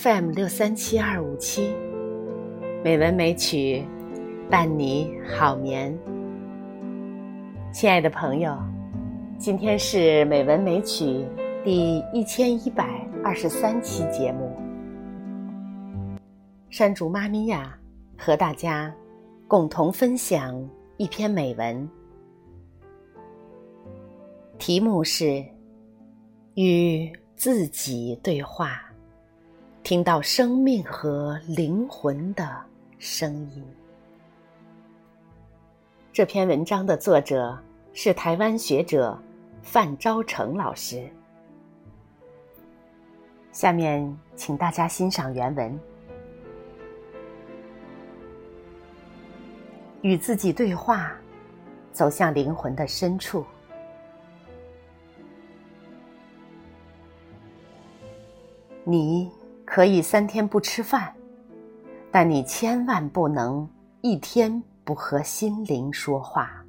FM 六三七二五七，美文美曲，伴你好眠。亲爱的朋友，今天是美文美曲第一千一百二十三期节目。山竹妈咪呀，和大家共同分享一篇美文，题目是与自己对话。听到生命和灵魂的声音。这篇文章的作者是台湾学者范昭成老师。下面，请大家欣赏原文：与自己对话，走向灵魂的深处。你。可以三天不吃饭，但你千万不能一天不和心灵说话。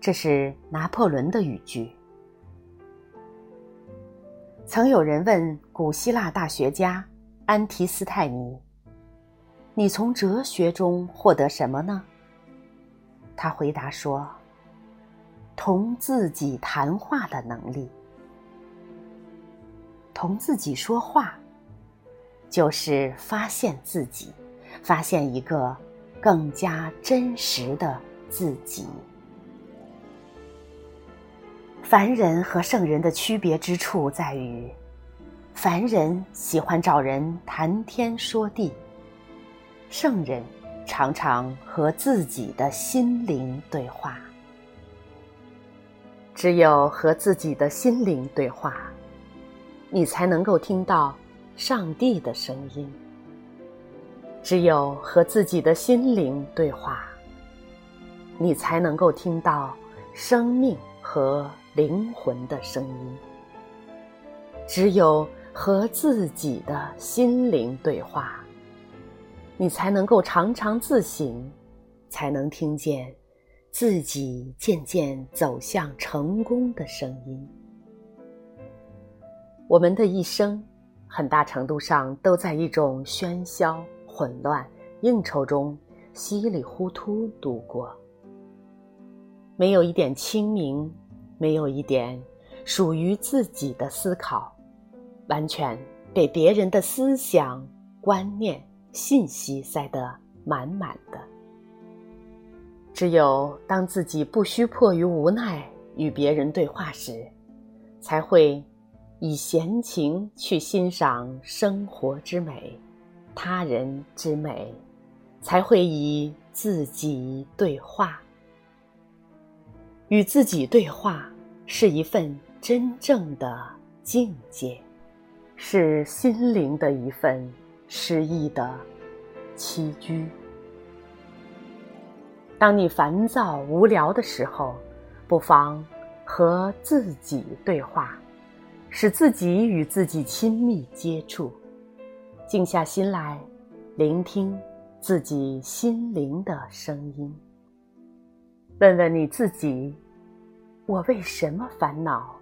这是拿破仑的语句。曾有人问古希腊大学家安提斯泰尼：“你从哲学中获得什么呢？”他回答说：“同自己谈话的能力。”同自己说话，就是发现自己，发现一个更加真实的自己。凡人和圣人的区别之处在于，凡人喜欢找人谈天说地，圣人常常和自己的心灵对话。只有和自己的心灵对话。你才能够听到上帝的声音。只有和自己的心灵对话，你才能够听到生命和灵魂的声音。只有和自己的心灵对话，你才能够常常自省，才能听见自己渐渐走向成功的声音。我们的一生，很大程度上都在一种喧嚣、混乱、应酬中稀里糊涂度过，没有一点清明，没有一点属于自己的思考，完全被别人的思想、观念、信息塞得满满的。只有当自己不需迫于无奈与别人对话时，才会。以闲情去欣赏生活之美，他人之美，才会以自己对话。与自己对话是一份真正的境界，是心灵的一份诗意的栖居。当你烦躁无聊的时候，不妨和自己对话。使自己与自己亲密接触，静下心来，聆听自己心灵的声音。问问你自己：我为什么烦恼？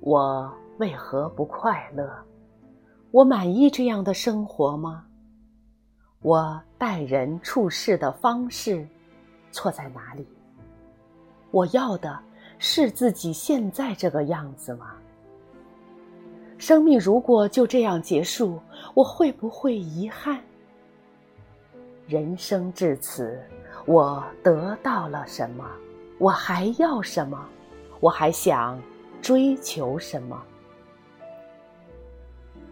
我为何不快乐？我满意这样的生活吗？我待人处事的方式错在哪里？我要的是自己现在这个样子吗？生命如果就这样结束，我会不会遗憾？人生至此，我得到了什么？我还要什么？我还想追求什么？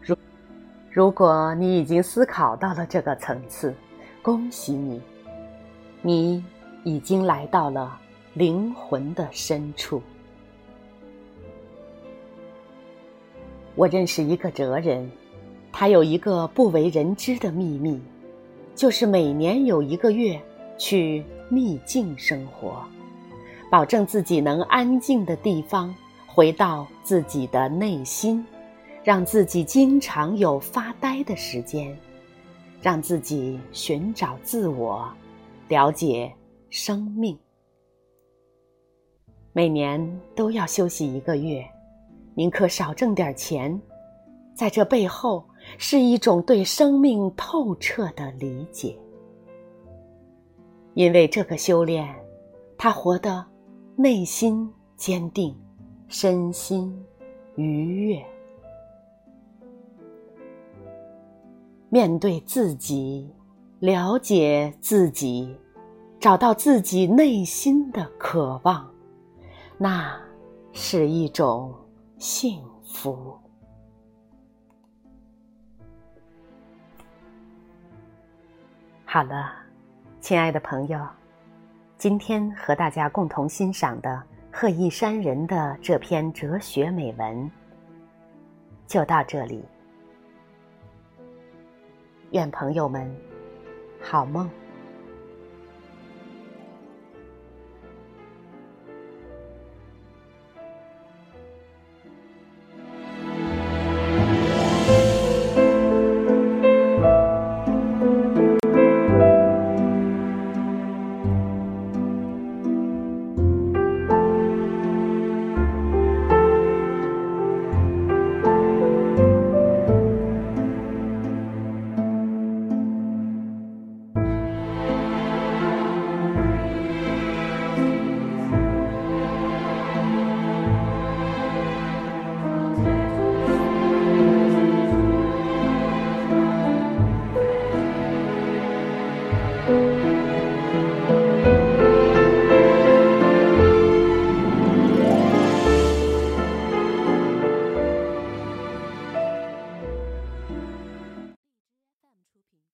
如如果你已经思考到了这个层次，恭喜你，你已经来到了灵魂的深处。我认识一个哲人，他有一个不为人知的秘密，就是每年有一个月去秘境生活，保证自己能安静的地方，回到自己的内心，让自己经常有发呆的时间，让自己寻找自我，了解生命。每年都要休息一个月。宁可少挣点钱，在这背后是一种对生命透彻的理解。因为这个修炼，他活得内心坚定，身心愉悦。面对自己，了解自己，找到自己内心的渴望，那是一种幸福。好了，亲爱的朋友，今天和大家共同欣赏的贺一山人的这篇哲学美文就到这里。愿朋友们好梦。